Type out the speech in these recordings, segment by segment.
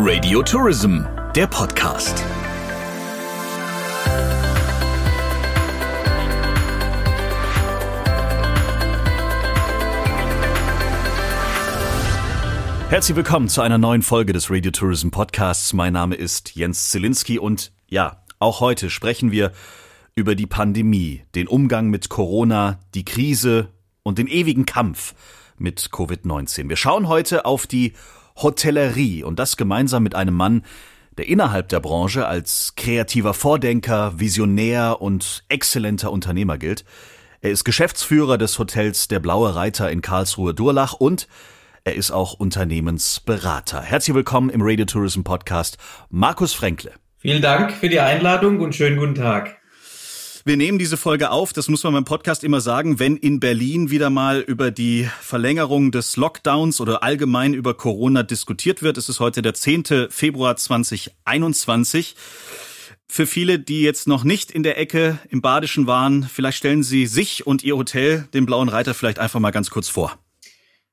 Radio Tourism, der Podcast. Herzlich willkommen zu einer neuen Folge des Radio Tourism Podcasts. Mein Name ist Jens Zielinski und ja, auch heute sprechen wir über die Pandemie, den Umgang mit Corona, die Krise und den ewigen Kampf mit Covid-19. Wir schauen heute auf die Hotellerie und das gemeinsam mit einem Mann, der innerhalb der Branche als kreativer Vordenker, Visionär und exzellenter Unternehmer gilt. Er ist Geschäftsführer des Hotels Der Blaue Reiter in Karlsruhe-Durlach und er ist auch Unternehmensberater. Herzlich willkommen im Radio Tourism Podcast, Markus Fränkle. Vielen Dank für die Einladung und schönen guten Tag. Wir nehmen diese Folge auf, das muss man beim Podcast immer sagen, wenn in Berlin wieder mal über die Verlängerung des Lockdowns oder allgemein über Corona diskutiert wird. Es ist heute der 10. Februar 2021. Für viele, die jetzt noch nicht in der Ecke im Badischen waren, vielleicht stellen Sie sich und Ihr Hotel, den Blauen Reiter, vielleicht einfach mal ganz kurz vor.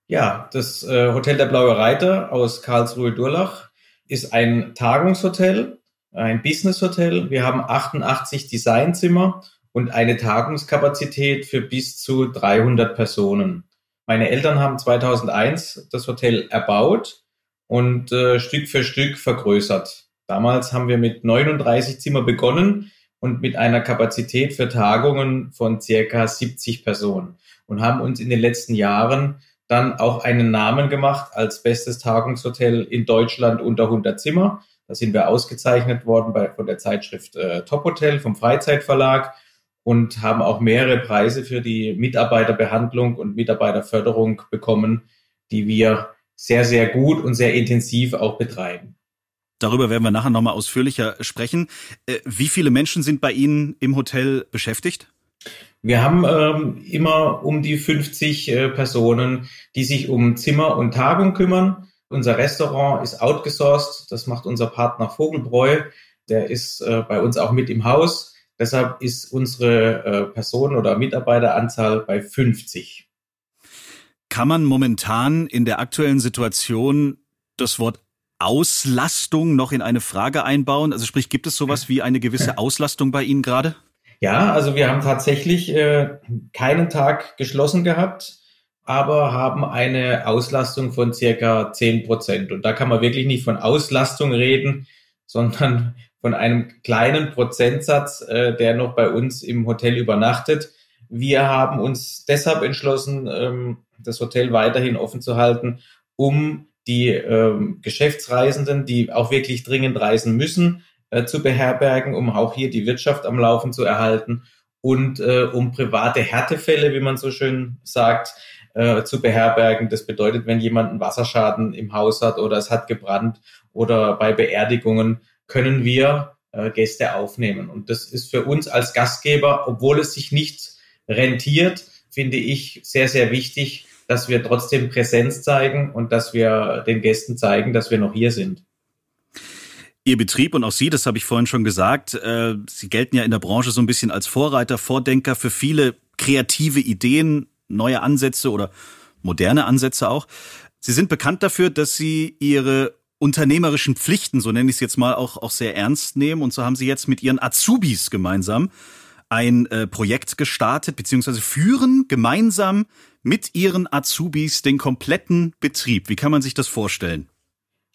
Ja, das äh, Hotel der Blaue Reiter aus Karlsruhe-Durlach ist ein Tagungshotel ein Business Hotel. Wir haben 88 Designzimmer und eine Tagungskapazität für bis zu 300 Personen. Meine Eltern haben 2001 das Hotel erbaut und äh, Stück für Stück vergrößert. Damals haben wir mit 39 Zimmer begonnen und mit einer Kapazität für Tagungen von circa 70 Personen und haben uns in den letzten Jahren dann auch einen Namen gemacht als bestes Tagungshotel in Deutschland unter 100 Zimmer da sind wir ausgezeichnet worden bei, von der Zeitschrift äh, Top Hotel vom Freizeitverlag und haben auch mehrere Preise für die Mitarbeiterbehandlung und Mitarbeiterförderung bekommen, die wir sehr, sehr gut und sehr intensiv auch betreiben. Darüber werden wir nachher nochmal ausführlicher sprechen. Äh, wie viele Menschen sind bei Ihnen im Hotel beschäftigt? Wir haben ähm, immer um die 50 äh, Personen, die sich um Zimmer und Tagung kümmern. Unser Restaurant ist outgesourced. Das macht unser Partner Vogelbräu. Der ist äh, bei uns auch mit im Haus. Deshalb ist unsere äh, Personen- oder Mitarbeiteranzahl bei 50. Kann man momentan in der aktuellen Situation das Wort Auslastung noch in eine Frage einbauen? Also sprich, gibt es sowas wie eine gewisse Auslastung bei Ihnen gerade? Ja, also wir haben tatsächlich äh, keinen Tag geschlossen gehabt aber haben eine Auslastung von circa zehn Prozent. Und da kann man wirklich nicht von Auslastung reden, sondern von einem kleinen Prozentsatz, äh, der noch bei uns im Hotel übernachtet. Wir haben uns deshalb entschlossen, ähm, das Hotel weiterhin offen zu halten, um die ähm, Geschäftsreisenden, die auch wirklich dringend reisen müssen, äh, zu beherbergen, um auch hier die Wirtschaft am Laufen zu erhalten und äh, um private Härtefälle, wie man so schön sagt, äh, zu beherbergen. Das bedeutet, wenn jemand einen Wasserschaden im Haus hat oder es hat gebrannt oder bei Beerdigungen, können wir äh, Gäste aufnehmen. Und das ist für uns als Gastgeber, obwohl es sich nicht rentiert, finde ich sehr, sehr wichtig, dass wir trotzdem Präsenz zeigen und dass wir den Gästen zeigen, dass wir noch hier sind. Ihr Betrieb und auch Sie, das habe ich vorhin schon gesagt, äh, Sie gelten ja in der Branche so ein bisschen als Vorreiter, Vordenker für viele kreative Ideen, neue Ansätze oder moderne Ansätze auch. Sie sind bekannt dafür, dass Sie Ihre unternehmerischen Pflichten, so nenne ich es jetzt mal, auch, auch sehr ernst nehmen. Und so haben Sie jetzt mit Ihren Azubis gemeinsam ein äh, Projekt gestartet, beziehungsweise führen gemeinsam mit Ihren Azubis den kompletten Betrieb. Wie kann man sich das vorstellen?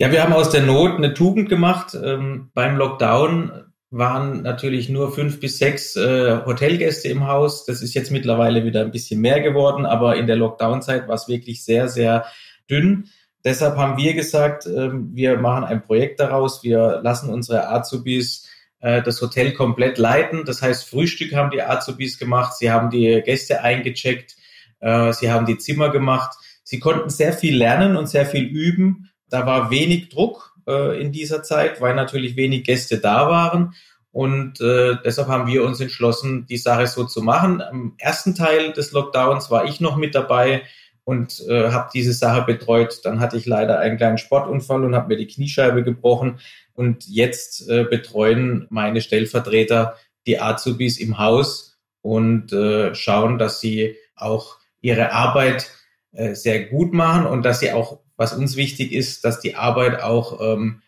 Ja, wir haben aus der Not eine Tugend gemacht. Ähm, beim Lockdown waren natürlich nur fünf bis sechs äh, Hotelgäste im Haus. Das ist jetzt mittlerweile wieder ein bisschen mehr geworden, aber in der Lockdown-Zeit war es wirklich sehr, sehr dünn. Deshalb haben wir gesagt, äh, wir machen ein Projekt daraus. Wir lassen unsere Azubis äh, das Hotel komplett leiten. Das heißt, Frühstück haben die Azubis gemacht. Sie haben die Gäste eingecheckt. Äh, sie haben die Zimmer gemacht. Sie konnten sehr viel lernen und sehr viel üben. Da war wenig Druck äh, in dieser Zeit, weil natürlich wenig Gäste da waren. Und äh, deshalb haben wir uns entschlossen, die Sache so zu machen. Am ersten Teil des Lockdowns war ich noch mit dabei und äh, habe diese Sache betreut. Dann hatte ich leider einen kleinen Sportunfall und habe mir die Kniescheibe gebrochen. Und jetzt äh, betreuen meine Stellvertreter die Azubis im Haus und äh, schauen, dass sie auch ihre Arbeit äh, sehr gut machen und dass sie auch was uns wichtig ist, dass die Arbeit auch ähm,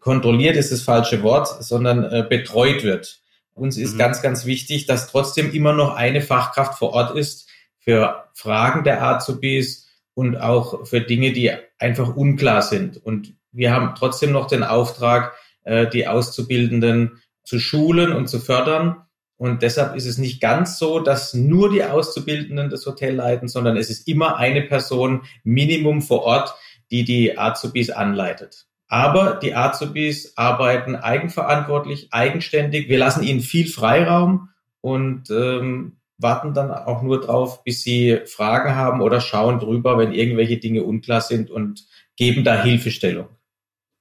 kontrolliert ist das falsche Wort, sondern äh, betreut wird. Uns ist mhm. ganz, ganz wichtig, dass trotzdem immer noch eine Fachkraft vor Ort ist für Fragen der Azubis und auch für Dinge, die einfach unklar sind. Und wir haben trotzdem noch den Auftrag, äh, die Auszubildenden zu schulen und zu fördern. Und deshalb ist es nicht ganz so, dass nur die Auszubildenden das Hotel leiten, sondern es ist immer eine Person Minimum vor Ort, die die Azubis anleitet. Aber die Azubis arbeiten eigenverantwortlich, eigenständig. Wir lassen ihnen viel Freiraum und ähm, warten dann auch nur drauf, bis sie Fragen haben oder schauen drüber, wenn irgendwelche Dinge unklar sind und geben da Hilfestellung.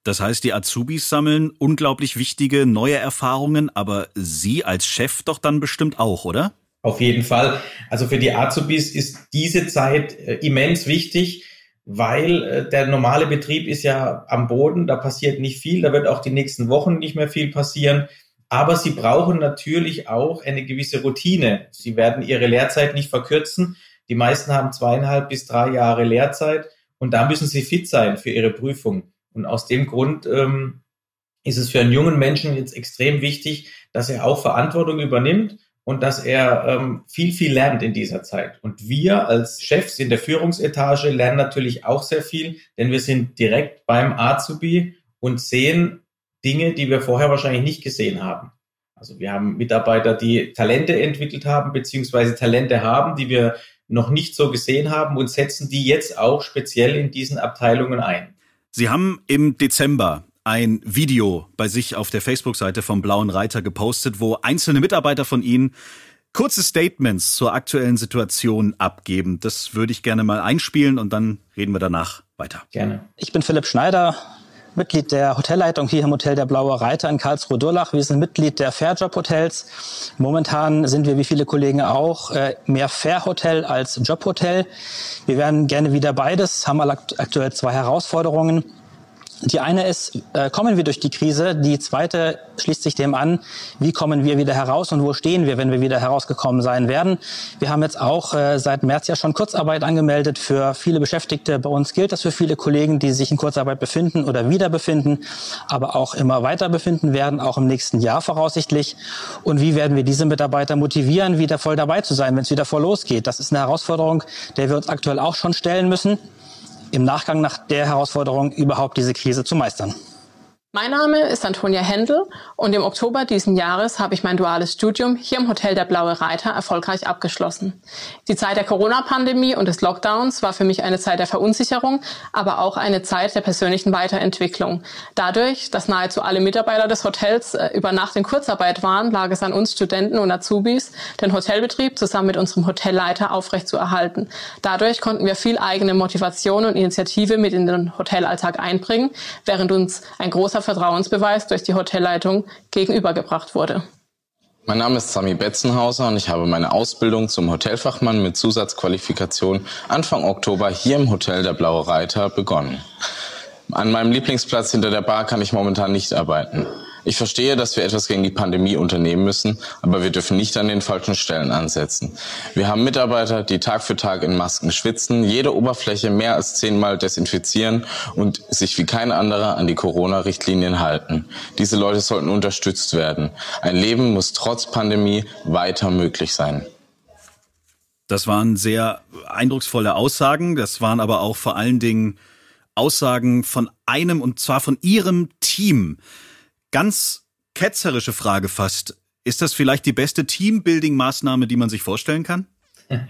Das heißt, die Azubis sammeln unglaublich wichtige neue Erfahrungen, aber Sie als Chef doch dann bestimmt auch, oder? Auf jeden Fall. Also für die Azubis ist diese Zeit äh, immens wichtig weil äh, der normale Betrieb ist ja am Boden, da passiert nicht viel, da wird auch die nächsten Wochen nicht mehr viel passieren. Aber sie brauchen natürlich auch eine gewisse Routine. Sie werden ihre Lehrzeit nicht verkürzen. Die meisten haben zweieinhalb bis drei Jahre Lehrzeit und da müssen sie fit sein für ihre Prüfung. Und aus dem Grund ähm, ist es für einen jungen Menschen jetzt extrem wichtig, dass er auch Verantwortung übernimmt und dass er ähm, viel, viel lernt in dieser Zeit. Und wir als Chefs in der Führungsetage lernen natürlich auch sehr viel, denn wir sind direkt beim Azubi und sehen Dinge, die wir vorher wahrscheinlich nicht gesehen haben. Also wir haben Mitarbeiter, die Talente entwickelt haben, beziehungsweise Talente haben, die wir noch nicht so gesehen haben und setzen die jetzt auch speziell in diesen Abteilungen ein. Sie haben im Dezember ein Video bei sich auf der Facebook-Seite vom Blauen Reiter gepostet, wo einzelne Mitarbeiter von Ihnen kurze Statements zur aktuellen Situation abgeben. Das würde ich gerne mal einspielen und dann reden wir danach weiter. Gerne. Ich bin Philipp Schneider, Mitglied der Hotelleitung hier im Hotel der Blaue Reiter in Karlsruhe-Durlach. Wir sind Mitglied der Fairjob Hotels. Momentan sind wir, wie viele Kollegen auch, äh, mehr Fair-Hotel als Jobhotel. Wir wären gerne wieder beides, haben aktuell zwei Herausforderungen. Die eine ist, äh, kommen wir durch die Krise? Die zweite schließt sich dem an, wie kommen wir wieder heraus und wo stehen wir, wenn wir wieder herausgekommen sein werden? Wir haben jetzt auch äh, seit März ja schon Kurzarbeit angemeldet für viele Beschäftigte. Bei uns gilt das für viele Kollegen, die sich in Kurzarbeit befinden oder wieder befinden, aber auch immer weiter befinden werden, auch im nächsten Jahr voraussichtlich. Und wie werden wir diese Mitarbeiter motivieren, wieder voll dabei zu sein, wenn es wieder voll losgeht? Das ist eine Herausforderung, der wir uns aktuell auch schon stellen müssen im Nachgang nach der Herausforderung überhaupt diese Krise zu meistern. Mein Name ist Antonia Händel und im Oktober diesen Jahres habe ich mein duales Studium hier im Hotel der Blaue Reiter erfolgreich abgeschlossen. Die Zeit der Corona-Pandemie und des Lockdowns war für mich eine Zeit der Verunsicherung, aber auch eine Zeit der persönlichen Weiterentwicklung. Dadurch, dass nahezu alle Mitarbeiter des Hotels äh, über Nacht in Kurzarbeit waren, lag es an uns Studenten und Azubis, den Hotelbetrieb zusammen mit unserem Hotelleiter aufrechtzuerhalten. Dadurch konnten wir viel eigene Motivation und Initiative mit in den Hotelalltag einbringen, während uns ein großer Vertrauensbeweis durch die Hotelleitung gegenübergebracht wurde. Mein Name ist Sami Betzenhauser und ich habe meine Ausbildung zum Hotelfachmann mit Zusatzqualifikation Anfang Oktober hier im Hotel der Blaue Reiter begonnen. An meinem Lieblingsplatz hinter der Bar kann ich momentan nicht arbeiten. Ich verstehe, dass wir etwas gegen die Pandemie unternehmen müssen, aber wir dürfen nicht an den falschen Stellen ansetzen. Wir haben Mitarbeiter, die Tag für Tag in Masken schwitzen, jede Oberfläche mehr als zehnmal desinfizieren und sich wie kein anderer an die Corona-Richtlinien halten. Diese Leute sollten unterstützt werden. Ein Leben muss trotz Pandemie weiter möglich sein. Das waren sehr eindrucksvolle Aussagen. Das waren aber auch vor allen Dingen Aussagen von einem und zwar von Ihrem Team ganz ketzerische Frage fast. Ist das vielleicht die beste Teambuilding-Maßnahme, die man sich vorstellen kann?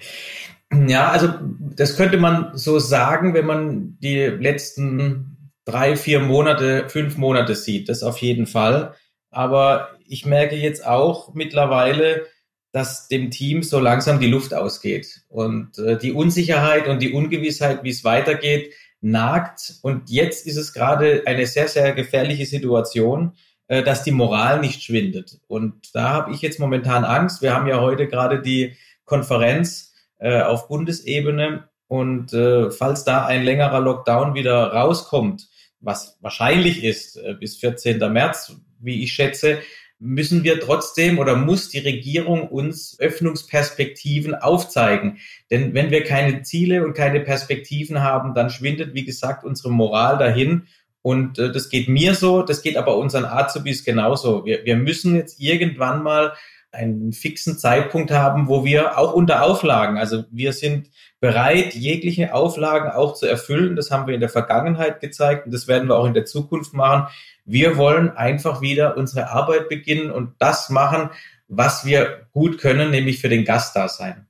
Ja, also das könnte man so sagen, wenn man die letzten drei, vier Monate, fünf Monate sieht. Das auf jeden Fall. Aber ich merke jetzt auch mittlerweile, dass dem Team so langsam die Luft ausgeht. Und äh, die Unsicherheit und die Ungewissheit, wie es weitergeht, nagt. Und jetzt ist es gerade eine sehr, sehr gefährliche Situation, äh, dass die Moral nicht schwindet. Und da habe ich jetzt momentan Angst. Wir haben ja heute gerade die Konferenz äh, auf Bundesebene und äh, falls da ein längerer Lockdown wieder rauskommt, was wahrscheinlich ist äh, bis 14. März, wie ich schätze, müssen wir trotzdem oder muss die Regierung uns Öffnungsperspektiven aufzeigen. Denn wenn wir keine Ziele und keine Perspektiven haben, dann schwindet, wie gesagt, unsere Moral dahin Und äh, das geht mir so, das geht aber unseren Azubis genauso. Wir, wir müssen jetzt irgendwann mal einen fixen Zeitpunkt haben, wo wir auch unter Auflagen, also wir sind bereit, jegliche Auflagen auch zu erfüllen. Das haben wir in der Vergangenheit gezeigt und das werden wir auch in der Zukunft machen. Wir wollen einfach wieder unsere Arbeit beginnen und das machen, was wir gut können, nämlich für den Gast da sein.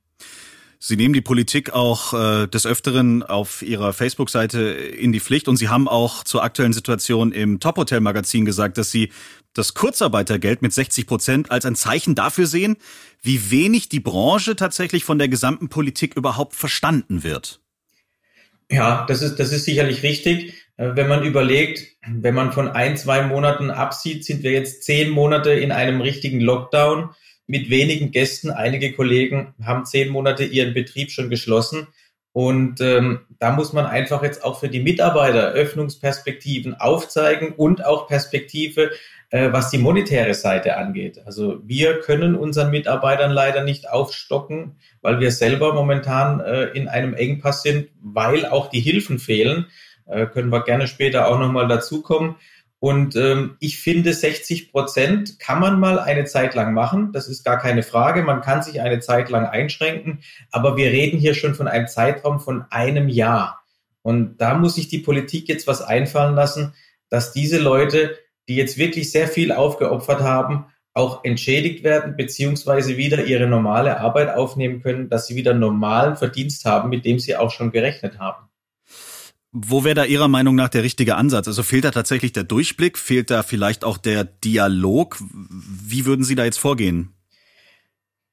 Sie nehmen die Politik auch äh, des Öfteren auf Ihrer Facebook-Seite in die Pflicht und Sie haben auch zur aktuellen Situation im Top-Hotel-Magazin gesagt, dass Sie das Kurzarbeitergeld mit 60 Prozent als ein Zeichen dafür sehen, wie wenig die Branche tatsächlich von der gesamten Politik überhaupt verstanden wird. Ja, das ist, das ist sicherlich richtig. Äh, wenn man überlegt, wenn man von ein, zwei Monaten absieht, sind wir jetzt zehn Monate in einem richtigen Lockdown mit wenigen Gästen. Einige Kollegen haben zehn Monate ihren Betrieb schon geschlossen. Und ähm, da muss man einfach jetzt auch für die Mitarbeiter Öffnungsperspektiven aufzeigen und auch Perspektive, äh, was die monetäre Seite angeht. Also wir können unseren Mitarbeitern leider nicht aufstocken, weil wir selber momentan äh, in einem Engpass sind, weil auch die Hilfen fehlen. Äh, können wir gerne später auch nochmal dazukommen. Und ähm, ich finde, 60 Prozent kann man mal eine Zeit lang machen. Das ist gar keine Frage. Man kann sich eine Zeit lang einschränken. Aber wir reden hier schon von einem Zeitraum von einem Jahr. Und da muss sich die Politik jetzt was einfallen lassen, dass diese Leute, die jetzt wirklich sehr viel aufgeopfert haben, auch entschädigt werden, beziehungsweise wieder ihre normale Arbeit aufnehmen können, dass sie wieder normalen Verdienst haben, mit dem sie auch schon gerechnet haben. Wo wäre da Ihrer Meinung nach der richtige Ansatz? Also fehlt da tatsächlich der Durchblick? Fehlt da vielleicht auch der Dialog? Wie würden Sie da jetzt vorgehen?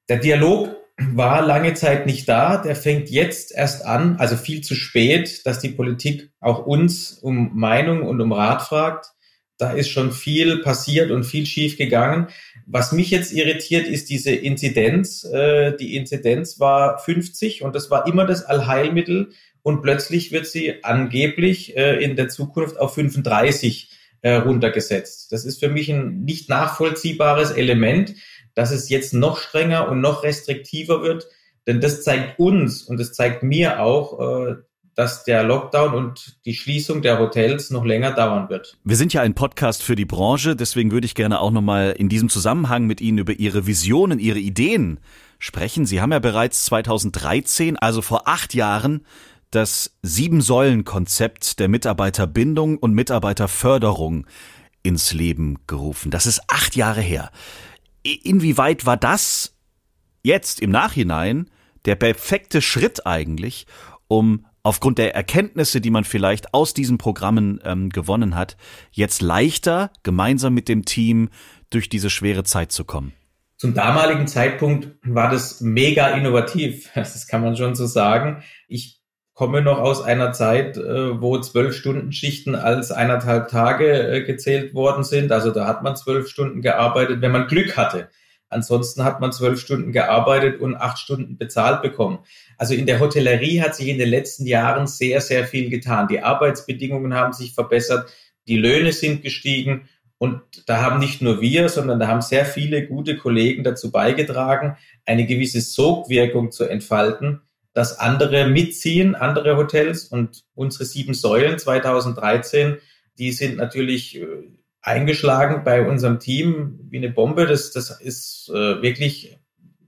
Der Dialog war lange Zeit nicht da. Der fängt jetzt erst an, also viel zu spät, dass die Politik auch uns um Meinung und um Rat fragt. Da ist schon viel passiert und viel schief gegangen. Was mich jetzt irritiert, ist diese Inzidenz. Äh, die Inzidenz war 50 und das war immer das Allheilmittel und plötzlich wird sie angeblich äh, in der Zukunft auf 35 äh, runtergesetzt. Das ist für mich ein nicht nachvollziehbares Element, dass es jetzt noch strenger und noch restriktiver wird, denn das zeigt uns und das zeigt mir auch, äh, dass der Lockdown und die Schließung der Hotels noch länger dauern wird. Wir sind ja ein Podcast für die Branche, deswegen würde ich gerne auch nochmal in diesem Zusammenhang mit Ihnen über Ihre Visionen, Ihre Ideen sprechen. Sie haben ja bereits 2013, also vor acht Jahren, das Sieben-Säulen-Konzept der Mitarbeiterbindung und Mitarbeiterförderung ins Leben gerufen. Das ist acht Jahre her. Inwieweit war das jetzt im Nachhinein der perfekte Schritt eigentlich, um aufgrund der Erkenntnisse, die man vielleicht aus diesen Programmen ähm, gewonnen hat, jetzt leichter gemeinsam mit dem Team durch diese schwere Zeit zu kommen? Zum damaligen Zeitpunkt war das mega innovativ. Das kann man schon so sagen. Ich komme noch aus einer Zeit, äh, wo zwölf Stunden Schichten als eineinhalb Tage äh, gezählt worden sind. Also da hat man zwölf Stunden gearbeitet, wenn man Glück hatte. Ansonsten hat man zwölf Stunden gearbeitet und acht Stunden bezahlt bekommen. Also in der Hotellerie hat sich in den letzten Jahren sehr, sehr viel getan. Die Arbeitsbedingungen haben sich verbessert, die Löhne sind gestiegen und da haben nicht nur wir, sondern da haben sehr viele gute Kollegen dazu beigetragen, eine gewisse Sogwirkung zu entfalten, dass andere mitziehen, andere Hotels und unsere sieben Säulen 2013, die sind natürlich äh, eingeschlagen bei unserem Team wie eine Bombe. Das, das ist äh, wirklich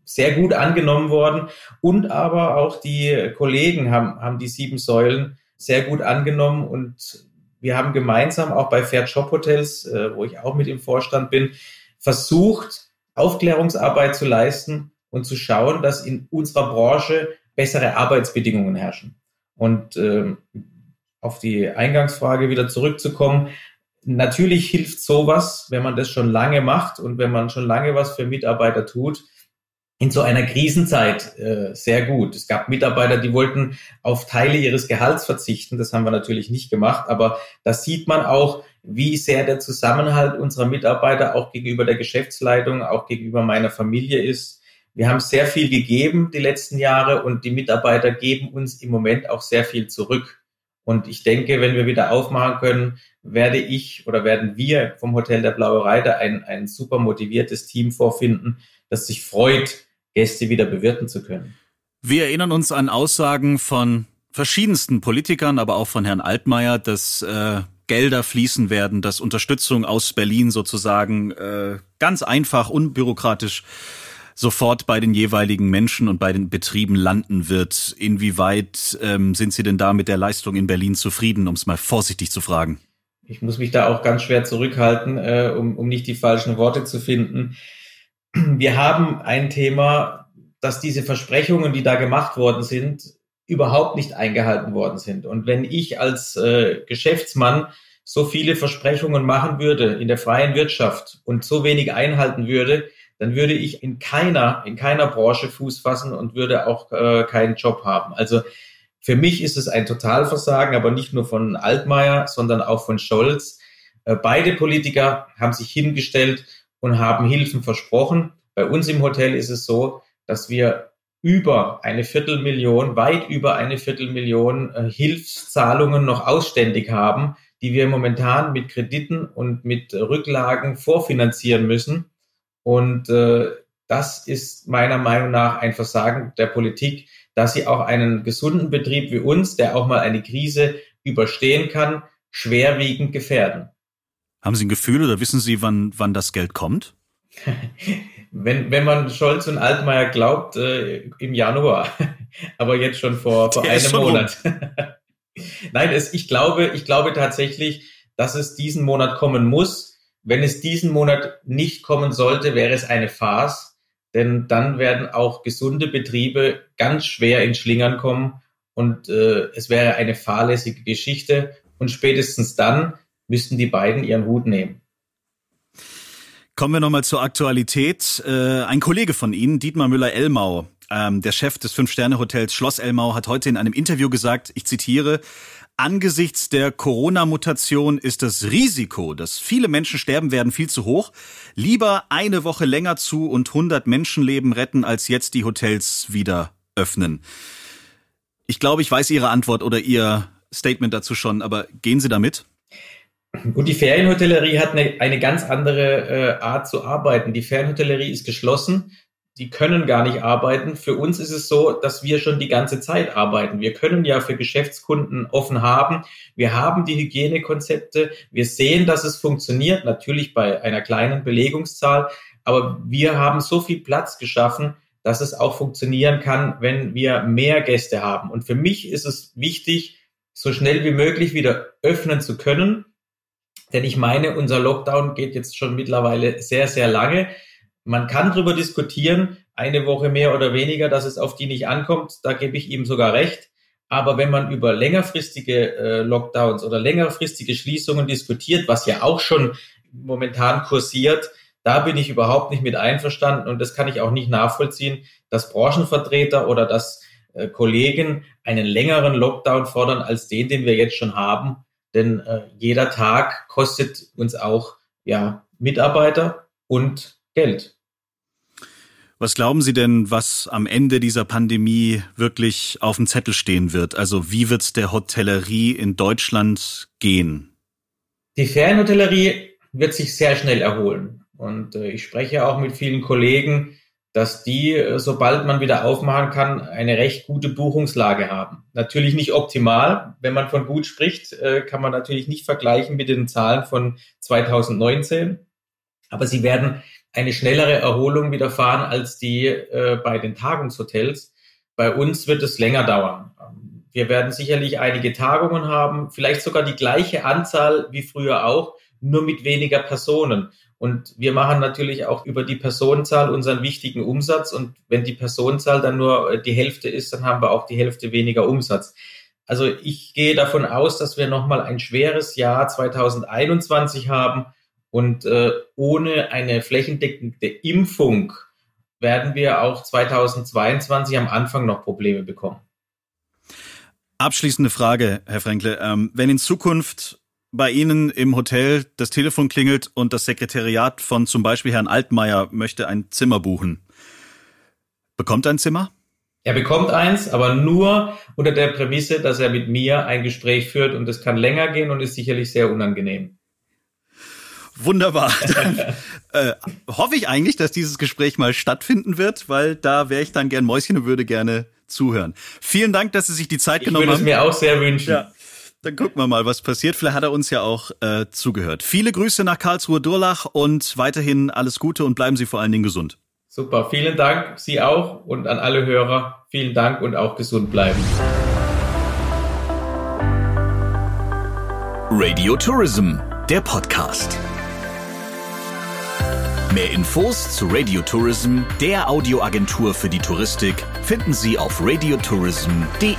sehr gut angenommen worden. Und aber auch die Kollegen haben, haben die sieben Säulen sehr gut angenommen und wir haben gemeinsam auch bei Fair Job Hotels, äh, wo ich auch mit im Vorstand bin, versucht, Aufklärungsarbeit zu leisten und zu schauen, dass in unserer Branche bessere Arbeitsbedingungen herrschen. Und ähm, auf die Eingangsfrage wieder zurückzukommen, natürlich hilft sowas, wenn man das schon lange macht und wenn man schon lange was für Mitarbeiter tut, in so einer Krisenzeit äh, sehr gut. Es gab Mitarbeiter, die wollten auf Teile ihres Gehalts verzichten. Das haben wir natürlich nicht gemacht, aber da sieht man auch, wie sehr der Zusammenhalt unserer Mitarbeiter auch gegenüber der Geschäftsleitung, auch gegenüber meiner Familie ist. Wir haben sehr viel gegeben die letzten Jahre und die Mitarbeiter geben uns im Moment auch sehr viel zurück. Und ich denke, wenn wir wieder aufmachen können, werde ich oder werden wir vom Hotel der Blaue Reiter ein, ein super motiviertes Team vorfinden, das sich freut, Gäste wieder bewirten zu können. Wir erinnern uns an Aussagen von verschiedensten Politikern, aber auch von Herrn Altmaier, dass äh, Gelder fließen werden, dass Unterstützung aus Berlin sozusagen äh, ganz einfach, unbürokratisch sofort bei den jeweiligen Menschen und bei den Betrieben landen wird. Inwieweit ähm, sind Sie denn da mit der Leistung in Berlin zufrieden, um es mal vorsichtig zu fragen? Ich muss mich da auch ganz schwer zurückhalten, äh, um, um nicht die falschen Worte zu finden. Wir haben ein Thema, dass diese Versprechungen, die da gemacht worden sind, überhaupt nicht eingehalten worden sind. Und wenn ich als äh, Geschäftsmann so viele Versprechungen machen würde in der freien Wirtschaft und so wenig einhalten würde, dann würde ich in keiner, in keiner Branche Fuß fassen und würde auch äh, keinen Job haben. Also für mich ist es ein Totalversagen, aber nicht nur von Altmaier, sondern auch von Scholz. Äh, beide Politiker haben sich hingestellt und haben Hilfen versprochen. Bei uns im Hotel ist es so, dass wir über eine Viertelmillion, weit über eine Viertelmillion äh, Hilfszahlungen noch ausständig haben, die wir momentan mit Krediten und mit Rücklagen vorfinanzieren müssen. Und äh, das ist meiner Meinung nach ein Versagen der Politik, dass sie auch einen gesunden Betrieb wie uns, der auch mal eine Krise überstehen kann, schwerwiegend gefährden. Haben Sie ein Gefühl oder wissen Sie, wann, wann das Geld kommt? wenn, wenn man Scholz und Altmaier glaubt, äh, im Januar, aber jetzt schon vor, vor einem Monat. Nein, es, ich glaube, ich glaube tatsächlich, dass es diesen Monat kommen muss wenn es diesen Monat nicht kommen sollte, wäre es eine Farce, denn dann werden auch gesunde Betriebe ganz schwer in Schlingern kommen und äh, es wäre eine fahrlässige Geschichte und spätestens dann müssten die beiden ihren Hut nehmen. Kommen wir nochmal zur Aktualität. Äh, ein Kollege von Ihnen, Dietmar Müller-Elmau, ähm, der Chef des Fünf-Sterne-Hotels Schloss Elmau, hat heute in einem Interview gesagt, ich zitiere, Angesichts der Corona-Mutation ist das Risiko, dass viele Menschen sterben werden, viel zu hoch. Lieber eine Woche länger zu und 100 Menschenleben retten, als jetzt die Hotels wieder öffnen. Ich glaube, ich weiß Ihre Antwort oder Ihr Statement dazu schon, aber gehen Sie damit? Gut, die Ferienhotellerie hat eine, eine ganz andere äh, Art zu arbeiten. Die Ferienhotellerie ist geschlossen die können gar nicht arbeiten. Für uns ist es so, dass wir schon die ganze Zeit arbeiten. Wir können ja für Geschäftskunden offen haben. Wir haben die Hygienekonzepte. Wir sehen, dass es funktioniert, natürlich bei einer kleinen Belegungszahl. Aber wir haben so viel Platz geschaffen, dass es auch funktionieren kann, wenn wir mehr Gäste haben. Und für mich ist es wichtig, so schnell wie möglich wieder öffnen zu können. Denn ich meine, unser Lockdown geht jetzt schon mittlerweile sehr, sehr lange. Man kann darüber diskutieren, eine Woche mehr oder weniger, dass es auf die nicht ankommt. Da gebe ich ihm sogar recht. Aber wenn man über längerfristige äh, Lockdowns oder längerfristige Schließungen diskutiert, was ja auch schon momentan kursiert, da bin ich überhaupt nicht mit einverstanden und das kann ich auch nicht nachvollziehen, dass Branchenvertreter oder dass äh, Kollegen einen längeren Lockdown fordern als den, den wir jetzt schon haben. Denn äh, jeder Tag kostet uns auch ja Mitarbeiter und Geld. Was glauben Sie denn, was am Ende dieser Pandemie wirklich auf dem Zettel stehen wird? Also wie wird es der Hotellerie in Deutschland gehen? Die Ferienhotellerie wird sich sehr schnell erholen. Und äh, ich spreche auch mit vielen Kollegen, dass die, äh, sobald man wieder aufmachen kann, eine recht gute Buchungslage haben. Natürlich nicht optimal. Wenn man von gut spricht, äh, kann man natürlich nicht vergleichen mit den Zahlen von 2019. Aber sie werden eine schnellere Erholung widerfahren als die äh, bei den Tagungshotels. Bei uns wird es länger dauern. Wir werden sicherlich einige Tagungen haben, vielleicht sogar die gleiche Anzahl wie früher auch, nur mit weniger Personen. Und wir machen natürlich auch über die Personenzahl unseren wichtigen Umsatz. Und wenn die Personenzahl dann nur äh, die Hälfte ist, dann haben wir auch die Hälfte weniger Umsatz. Also ich gehe davon aus, dass wir nochmal ein schweres Jahr 2021 haben und äh, ohne eine flächendeckende Impfung werden wir auch 2022 am Anfang noch Probleme bekommen. Abschließende Frage, Herr Fränkle. Ähm, wenn in Zukunft bei Ihnen im Hotel das Telefon klingelt und das Sekretariat von zum Beispiel Herrn Altmaier möchte ein Zimmer buchen, bekommt er ein Zimmer? Er bekommt eins, aber nur unter der Prämisse, dass er mit mir ein Gespräch führt und es kann länger gehen und ist sicherlich sehr unangenehm. Wunderbar. Dann äh, hoffe ich eigentlich, dass dieses Gespräch mal stattfinden wird, weil da wäre ich dann gern Mäuschen und würde gerne zuhören. Vielen Dank, dass Sie sich die Zeit ich genommen haben. Ich würde es mir auch sehr wünschen. Ja. Dann gucken wir mal, was passiert. Vielleicht hat er uns ja auch äh, zugehört. Viele Grüße nach Karlsruhe Durlach und weiterhin alles Gute und bleiben Sie vor allen Dingen gesund. Super, vielen Dank, Sie auch und an alle Hörer. Vielen Dank und auch gesund bleiben. Radio Tourism, der Podcast. Mehr Infos zu Radio Tourism, der Audioagentur für die Touristik, finden Sie auf radiotourism.de.